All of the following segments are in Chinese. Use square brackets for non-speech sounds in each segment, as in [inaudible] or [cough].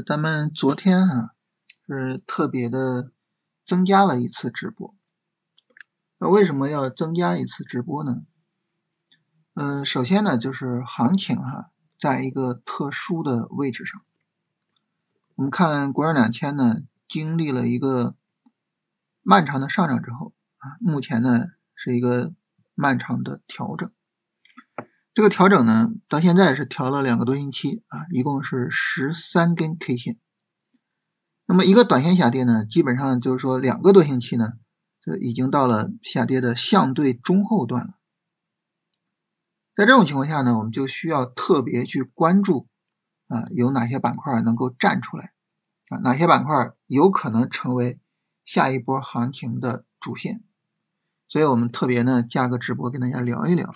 咱们昨天啊是特别的增加了一次直播。那为什么要增加一次直播呢？嗯，首先呢就是行情哈，在一个特殊的位置上。我们看国证两千呢，经历了一个漫长的上涨之后啊，目前呢是一个漫长的调整。这个调整呢，到现在是调了两个多星期啊，一共是十三根 K 线。那么一个短线下跌呢，基本上就是说两个多星期呢，就已经到了下跌的相对中后段了。在这种情况下呢，我们就需要特别去关注啊，有哪些板块能够站出来啊，哪些板块有可能成为下一波行情的主线。所以我们特别呢加个直播跟大家聊一聊。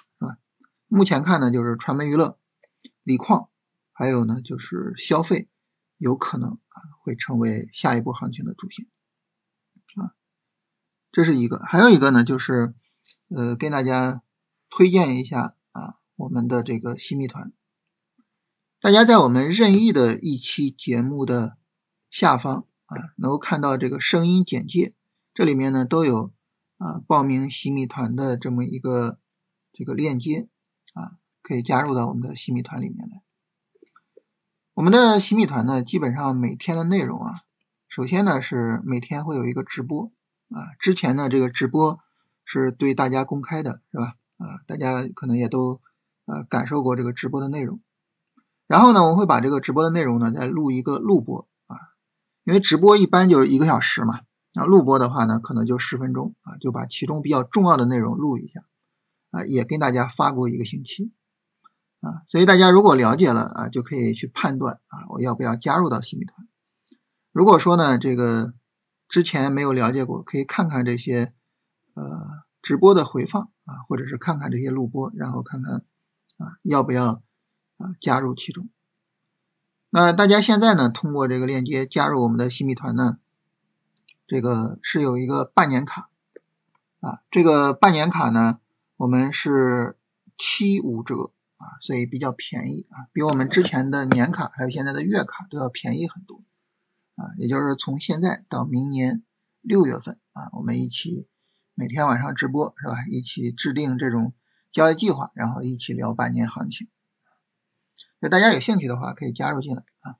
目前看呢，就是传媒娱乐、锂矿，还有呢就是消费，有可能啊会成为下一波行情的主线啊，这是一个。还有一个呢，就是呃跟大家推荐一下啊我们的这个新密团，大家在我们任意的一期节目的下方啊，能够看到这个声音简介，这里面呢都有啊报名新密团的这么一个这个链接。可以加入到我们的新米团里面来。我们的新米团呢，基本上每天的内容啊，首先呢是每天会有一个直播啊。之前呢这个直播是对大家公开的，是吧？啊，大家可能也都呃感受过这个直播的内容。然后呢，我会把这个直播的内容呢再录一个录播啊，因为直播一般就是一个小时嘛，那录播的话呢可能就十分钟啊，就把其中比较重要的内容录一下。啊，也跟大家发过一个星期，啊，所以大家如果了解了啊，就可以去判断啊，我要不要加入到新米团。如果说呢，这个之前没有了解过，可以看看这些呃直播的回放啊，或者是看看这些录播，然后看看啊要不要啊加入其中。那大家现在呢，通过这个链接加入我们的新米团呢，这个是有一个半年卡啊，这个半年卡呢。我们是七五折啊，所以比较便宜啊，比我们之前的年卡还有现在的月卡都要便宜很多啊。也就是从现在到明年六月份啊，我们一起每天晚上直播是吧？一起制定这种交易计划，然后一起聊半年行情。就大家有兴趣的话，可以加入进来啊。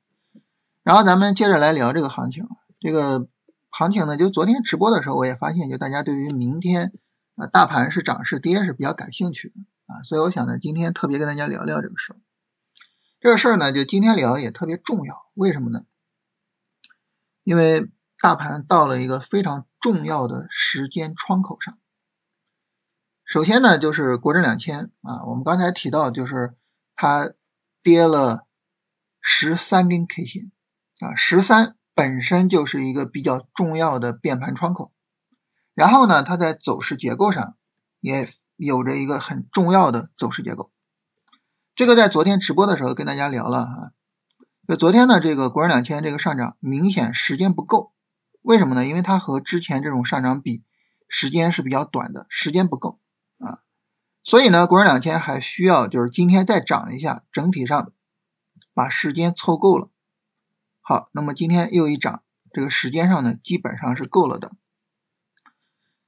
然后咱们接着来聊这个行情，这个行情呢，就昨天直播的时候，我也发现，就大家对于明天。啊，大盘是涨是跌是比较感兴趣的啊，所以我想呢，今天特别跟大家聊聊这个事儿。这个事儿呢，就今天聊也特别重要，为什么呢？因为大盘到了一个非常重要的时间窗口上。首先呢，就是国证两千啊，我们刚才提到，就是它跌了十三根 K 线啊，十三本身就是一个比较重要的变盘窗口。然后呢，它在走势结构上也有着一个很重要的走势结构。这个在昨天直播的时候跟大家聊了啊。就昨天呢，这个国证两千这个上涨明显时间不够，为什么呢？因为它和之前这种上涨比，时间是比较短的，时间不够啊。所以呢，国证两千还需要就是今天再涨一下，整体上把时间凑够了。好，那么今天又一涨，这个时间上呢，基本上是够了的。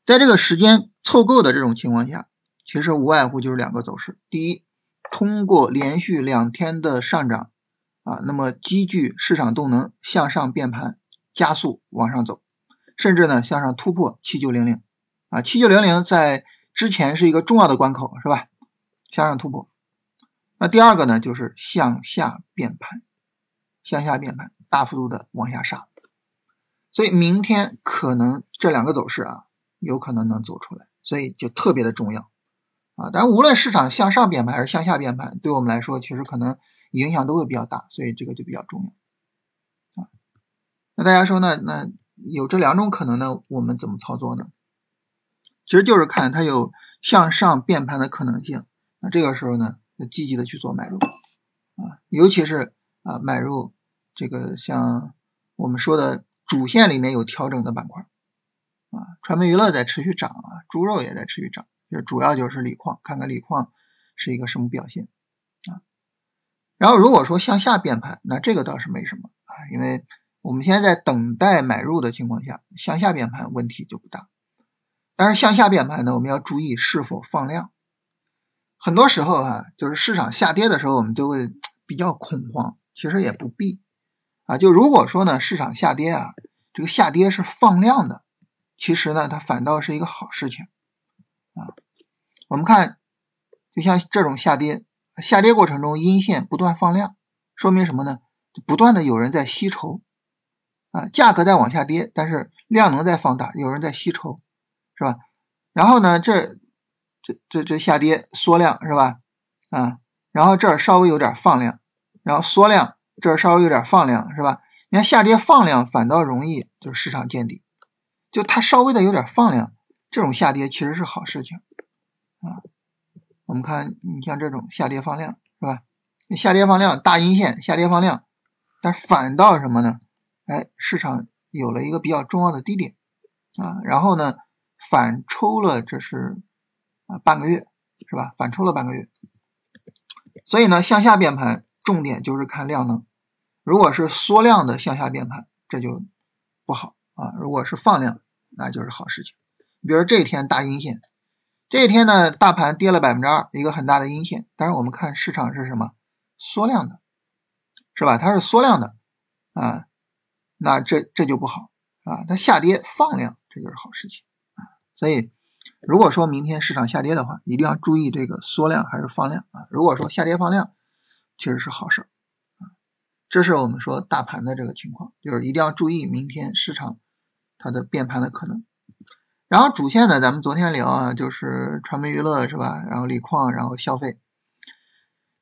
在这个时间凑够的这种情况下，其实无外乎就是两个走势。第一，通过连续两天的上涨，啊，那么积聚市场动能向上变盘，加速往上走，甚至呢向上突破七九零零，啊，七九零零在之前是一个重要的关口，是吧？向上突破。那第二个呢就是向下变盘，向下变盘，大幅度的往下杀。所以明天可能这两个走势啊。有可能能走出来，所以就特别的重要啊！但无论市场向上变盘还是向下变盘，对我们来说其实可能影响都会比较大，所以这个就比较重要啊。那大家说呢？那有这两种可能呢，我们怎么操作呢？其实就是看它有向上变盘的可能性，那这个时候呢，就积极的去做买入啊，尤其是啊买入这个像我们说的主线里面有调整的板块。啊，传媒娱乐在持续涨啊，猪肉也在持续涨，就主要就是锂矿，看看锂矿是一个什么表现啊。然后如果说向下变盘，那这个倒是没什么啊，因为我们现在在等待买入的情况下，向下变盘问题就不大。但是向下变盘呢，我们要注意是否放量。很多时候啊，就是市场下跌的时候，我们就会 [tsk] 比较恐慌，其实也不必啊。就如果说呢，市场下跌啊，这个下跌是放量的，其实呢，它反倒是一个好事情啊。我们看，就像这种下跌，下跌过程中阴线不断放量，说明什么呢？不断的有人在吸筹啊，价格在往下跌，但是量能在放大，有人在吸筹，是吧？然后呢，这。这这这下跌缩量是吧？啊，然后这儿稍微有点放量，然后缩量，这儿稍微有点放量是吧？你看下跌放量反倒容易就是市场见底，就它稍微的有点放量，这种下跌其实是好事情啊。我们看你像这种下跌放量是吧？下跌放量大阴线下跌放量，但反倒什么呢？哎，市场有了一个比较重要的低点啊，然后呢反抽了，这是。啊，半个月是吧？反抽了半个月，所以呢，向下变盘重点就是看量能。如果是缩量的向下变盘，这就不好啊。如果是放量，那就是好事情。比如这一天大阴线，这一天呢，大盘跌了百分之二，一个很大的阴线。但是我们看市场是什么？缩量的，是吧？它是缩量的啊，那这这就不好啊。它下跌放量，这就是好事情啊。所以。如果说明天市场下跌的话，一定要注意这个缩量还是放量啊。如果说下跌放量，其实是好事儿啊。这是我们说大盘的这个情况，就是一定要注意明天市场它的变盘的可能。然后主线呢，咱们昨天聊啊，就是传媒娱乐是吧？然后锂矿，然后消费。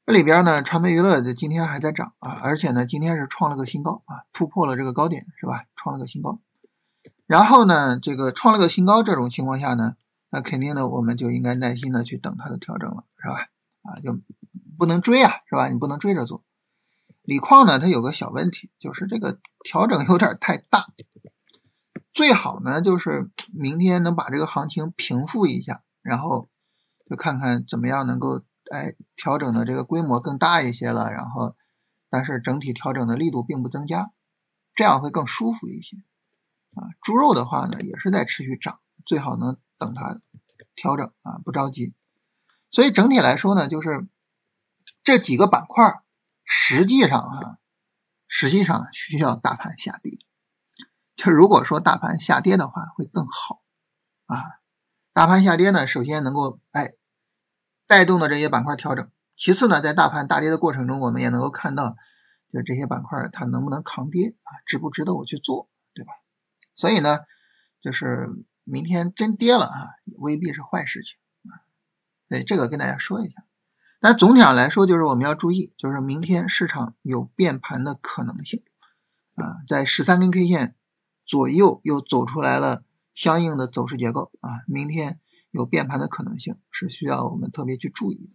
这里边呢，传媒娱乐的今天还在涨啊，而且呢，今天是创了个新高啊，突破了这个高点是吧？创了个新高。然后呢，这个创了个新高，这种情况下呢？那肯定呢，我们就应该耐心的去等它的调整了，是吧？啊，就不能追啊，是吧？你不能追着做。锂矿呢，它有个小问题，就是这个调整有点太大。最好呢，就是明天能把这个行情平复一下，然后就看看怎么样能够哎调整的这个规模更大一些了，然后但是整体调整的力度并不增加，这样会更舒服一些。啊，猪肉的话呢，也是在持续涨，最好能。等它调整啊，不着急。所以整体来说呢，就是这几个板块实际上啊，实际上需要大盘下跌。就如果说大盘下跌的话，会更好啊。大盘下跌呢，首先能够哎带动的这些板块调整。其次呢，在大盘大跌的过程中，我们也能够看到，就这些板块它能不能抗跌啊，值不值得我去做，对吧？所以呢，就是。明天真跌了啊，未必是坏事情啊。对，这个跟大家说一下。但总体上来说，就是我们要注意，就是明天市场有变盘的可能性啊。在十三根 K 线左右又走出来了相应的走势结构啊，明天有变盘的可能性是需要我们特别去注意的。